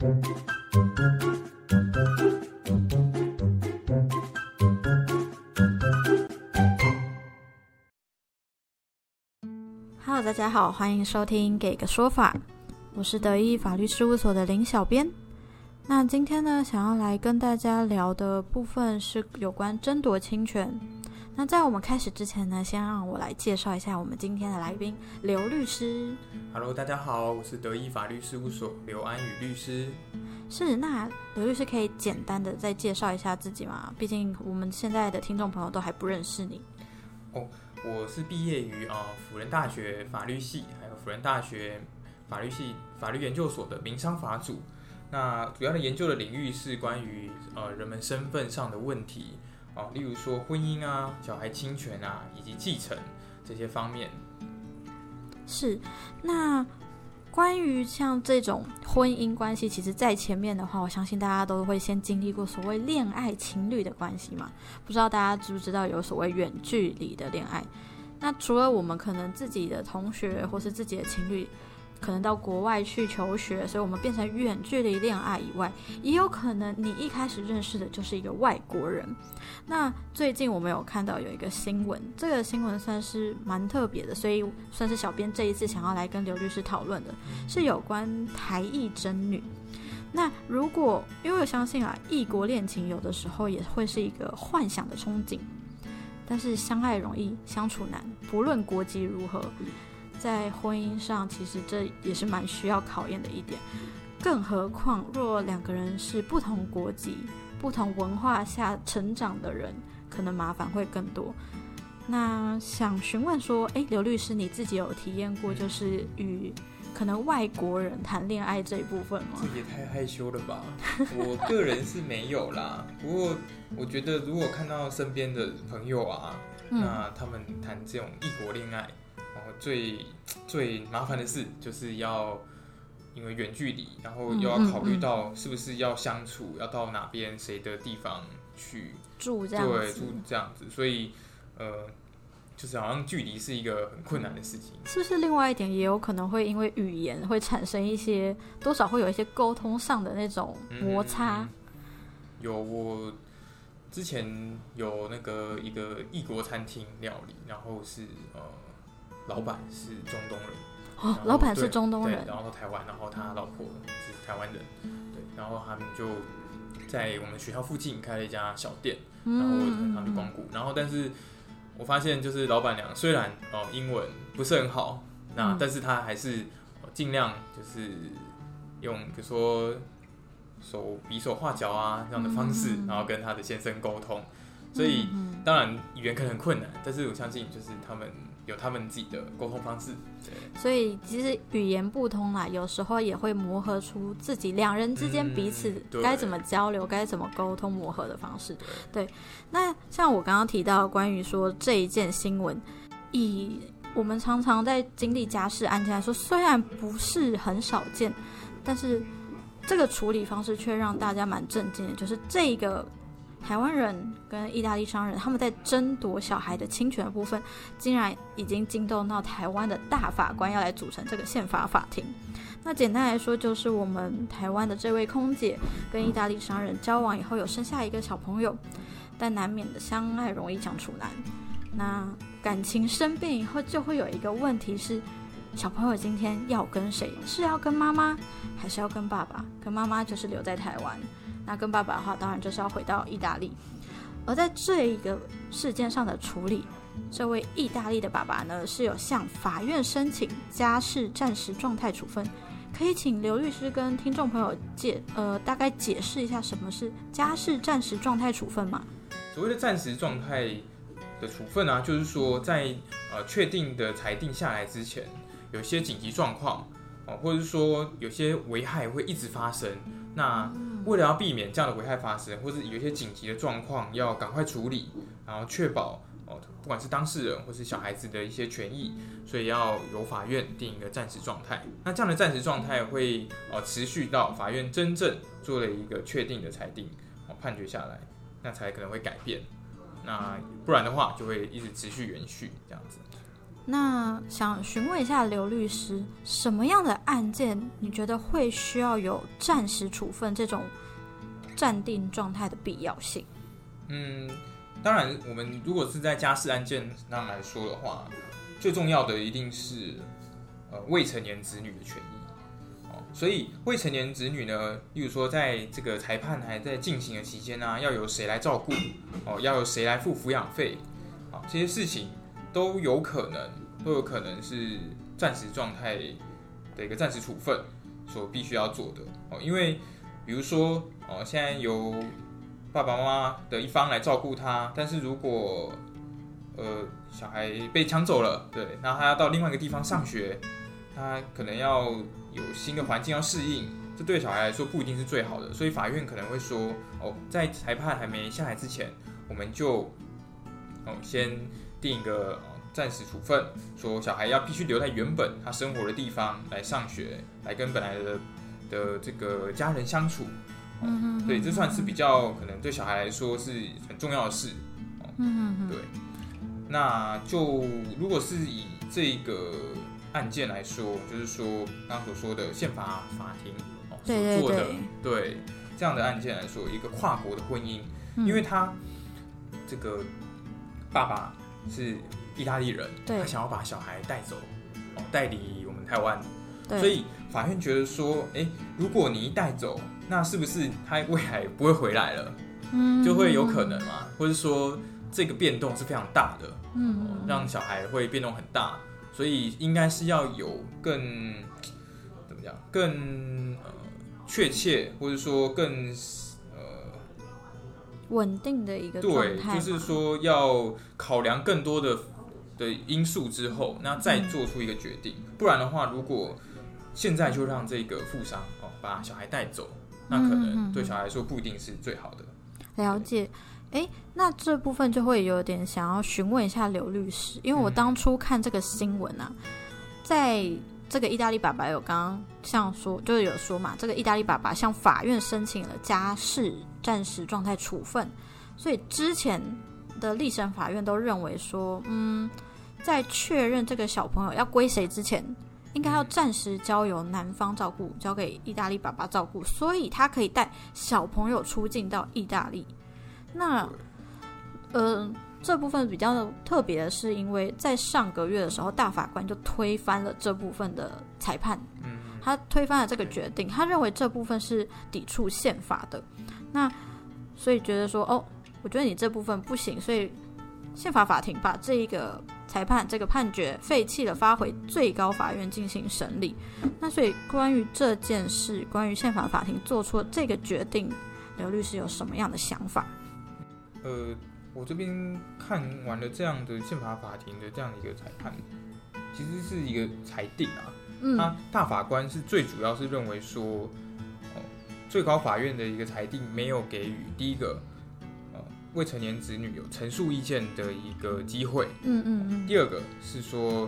Hello，大家好，欢迎收听《给个说法》，我是德意法律事务所的林小编。那今天呢，想要来跟大家聊的部分是有关争夺侵权。那在我们开始之前呢，先让我来介绍一下我们今天的来宾刘律师。Hello，大家好，我是德意法律事务所刘安宇律师。是，那刘律师可以简单的再介绍一下自己吗？毕竟我们现在的听众朋友都还不认识你。哦，我是毕业于啊辅仁大学法律系，还有辅仁大学法律系法律研究所的民商法组。那主要的研究的领域是关于呃人们身份上的问题。哦，例如说婚姻啊、小孩侵权啊，以及继承这些方面。是，那关于像这种婚姻关系，其实在前面的话，我相信大家都会先经历过所谓恋爱情侣的关系嘛。不知道大家知不知道有所谓远距离的恋爱？那除了我们可能自己的同学或是自己的情侣。可能到国外去求学，所以我们变成远距离恋爱以外，也有可能你一开始认识的就是一个外国人。那最近我们有看到有一个新闻，这个新闻算是蛮特别的，所以算是小编这一次想要来跟刘律师讨论的，是有关台裔真女。那如果因为我相信啊，异国恋情有的时候也会是一个幻想的憧憬，但是相爱容易相处难，不论国籍如何。在婚姻上，其实这也是蛮需要考验的一点。更何况，若两个人是不同国籍、不同文化下成长的人，可能麻烦会更多。那想询问说，诶，刘律师，你自己有体验过就是与可能外国人谈恋爱这一部分吗？这也太害羞了吧！我个人是没有啦。不过，我觉得如果看到身边的朋友啊，那他们谈这种异国恋爱。然后最最麻烦的事就是要因为远距离，然后又要考虑到是不是要相处，要到哪边谁的地方去住这样子，对，住这样子，所以呃，就是好像距离是一个很困难的事情。是不是另外一点也有可能会因为语言会产生一些多少会有一些沟通上的那种摩擦？有我之前有那个一个异国餐厅料理，然后是呃。老板是中东人哦，老板是中东人，然后台湾，然后他老婆是台湾人，对，然后他们就在我们学校附近开了一家小店，然后他们就光顾，然后但是我发现就是老板娘虽然哦英文不是很好，那但是她还是尽量就是用比如说手比手画脚啊这样的方式，然后跟她的先生沟通，所以当然语言可能很困难，但是我相信就是他们。有他们自己的沟通方式，对，所以其实语言不通啦，有时候也会磨合出自己两人之间彼此该怎么交流、该怎么沟通、磨合的方式。对，那像我刚刚提到关于说这一件新闻，以我们常常在经历家事案件来说，虽然不是很少见，但是这个处理方式却让大家蛮震惊的，就是这个。台湾人跟意大利商人，他们在争夺小孩的侵权部分，竟然已经惊动到台湾的大法官要来组成这个宪法法庭。那简单来说，就是我们台湾的这位空姐跟意大利商人交往以后，有生下一个小朋友，但难免的相爱容易相处难。那感情生变以后，就会有一个问题是，小朋友今天要跟谁？是要跟妈妈，还是要跟爸爸？跟妈妈就是留在台湾。那跟爸爸的话，当然就是要回到意大利。而在这一个事件上的处理，这位意大利的爸爸呢，是有向法院申请家事暂时状态处分。可以请刘律师跟听众朋友解呃大概解释一下什么是家事暂时状态处分吗？所谓的暂时状态的处分呢，就是说在呃确定的裁定下来之前，有些紧急状况哦，或者是说有些危害会一直发生。那为了要避免这样的危害发生，或是有一些紧急的状况要赶快处理，然后确保哦，不管是当事人或是小孩子的一些权益，所以要由法院定一个暂时状态。那这样的暂时状态会哦持续到法院真正做了一个确定的裁定哦判决下来，那才可能会改变。那不然的话就会一直持续延续这样子。那想询问一下刘律师，什么样的案件你觉得会需要有暂时处分这种暂定状态的必要性？嗯，当然，我们如果是在家事案件上来说的话，最重要的一定是呃未成年子女的权益哦。所以未成年子女呢，例如说在这个裁判还在进行的期间呢，要由谁来照顾哦？要由谁来付抚养费？啊，这些事情都有可能都有可能是暂时状态的一个暂时处分所必须要做的哦。因为比如说哦，现在由爸爸妈妈的一方来照顾他，但是如果呃小孩被抢走了，对，那他要到另外一个地方上学，他可能要有新的环境要适应，这对小孩来说不一定是最好的，所以法院可能会说，哦，在裁判还没下来之前，我们就哦先定一个暂时处分，说小孩要必须留在原本他生活的地方来上学，来跟本来的的这个家人相处。嗯，对，这算是比较可能对小孩来说是很重要的事。嗯嗯对。那就如果是以这个案件来说，就是说刚刚所说的宪法法庭哦所做的对这样的案件来说，一个跨国的婚姻，因为他这个爸爸是意大利人，他想要把小孩带走，哦带离我们台湾，所以法院觉得说，哎，如果你一带走。那是不是他未来不会回来了？嗯，就会有可能嘛？或者说这个变动是非常大的，嗯，让小孩会变动很大，所以应该是要有更怎么讲，更呃确切，或者说更呃稳定的一个对，就是说要考量更多的的因素之后，那再做出一个决定。不然的话，如果现在就让这个富商哦把小孩带走。那可能对小孩来说不一定是最好的。了解，哎，那这部分就会有点想要询问一下刘律师，因为我当初看这个新闻啊，在这个意大利爸爸有刚刚像说，就是有说嘛，这个意大利爸爸向法院申请了家事暂时状态处分，所以之前的立审法院都认为说，嗯，在确认这个小朋友要归谁之前。应该要暂时交由男方照顾，交给意大利爸爸照顾，所以他可以带小朋友出境到意大利。那，呃，这部分比较特别的是，因为在上个月的时候，大法官就推翻了这部分的裁判，他推翻了这个决定，他认为这部分是抵触宪法的。那所以觉得说，哦，我觉得你这部分不行，所以宪法法庭把这一个。裁判这个判决废弃了，发回最高法院进行审理。那所以关于这件事，关于宪法法庭做出这个决定，刘律师有什么样的想法？呃，我这边看完了这样的宪法法庭的这样的一个裁判，其实是一个裁定啊。嗯。他大法官是最主要是认为说，哦，最高法院的一个裁定没有给予第一个。未成年子女有陈述意见的一个机会。嗯嗯嗯。第二个是说，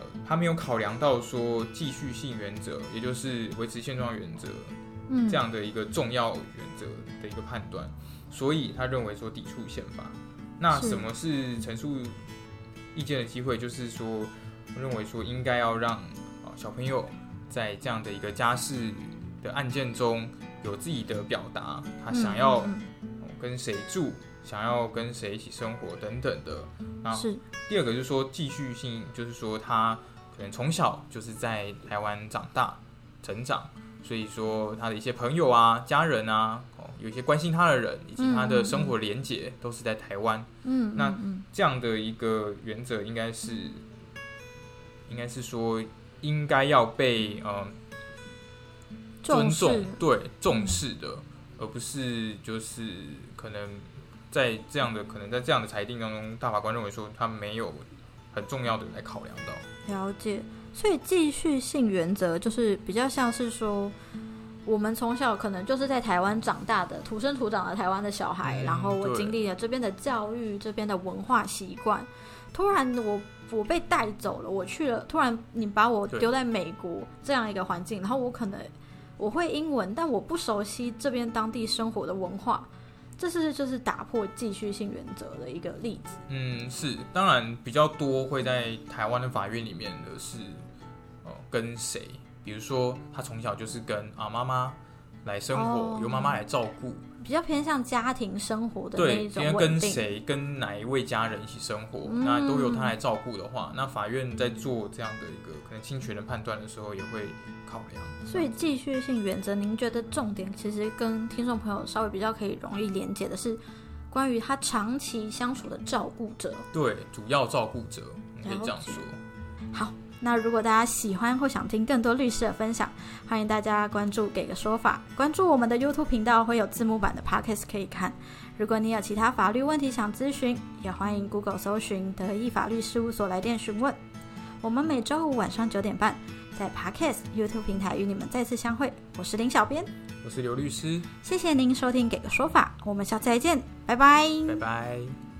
呃，他没有考量到说继续性原则，也就是维持现状原则，嗯，这样的一个重要原则的一个判断，所以他认为说抵触宪法。那什么是陈述意见的机会？就是说，认为说应该要让啊小朋友在这样的一个家事的案件中有自己的表达，他想要。跟谁住，想要跟谁一起生活等等的啊。是。第二个就是说继续性，就是说他可能从小就是在台湾长大成长，所以说他的一些朋友啊、家人啊，哦，有一些关心他的人，以及他的生活连结都是在台湾。嗯。那这样的一个原则应该是，应该是说应该要被嗯尊重，对重视的。而不是就是可能在这样的可能在这样的裁定当中，大法官认为说他没有很重要的来考量到了解，所以继续性原则就是比较像是说，我们从小可能就是在台湾长大的土生土长的台湾的小孩，然后我经历了这边的教育、这边的文化习惯，突然我我被带走了，我去了，突然你把我丢在美国这样一个环境，然后我可能。我会英文，但我不熟悉这边当地生活的文化，这是就是打破继续性原则的一个例子。嗯，是，当然比较多会在台湾的法院里面的是，哦，跟谁？比如说他从小就是跟啊妈妈来生活，由妈妈来照顾。比较偏向家庭生活的那一种对，跟谁跟哪一位家人一起生活，那都由他来照顾的话，那法院在做这样的一个可能侵权的判断的时候，也会考量。所以继续性原则，您觉得重点其实跟听众朋友稍微比较可以容易连接的是，关于他长期相处的照顾者。对，主要照顾者，你可以这样说。好。那如果大家喜欢或想听更多律师的分享，欢迎大家关注“给个说法”，关注我们的 YouTube 频道，会有字幕版的 Podcast 可以看。如果你有其他法律问题想咨询，也欢迎 Google 搜寻德意法律事务所来电询问。我们每周五晚上九点半在 Podcast YouTube 平台与你们再次相会。我是林小编，我是刘律师，谢谢您收听“给个说法”，我们下次再见，拜拜，拜拜。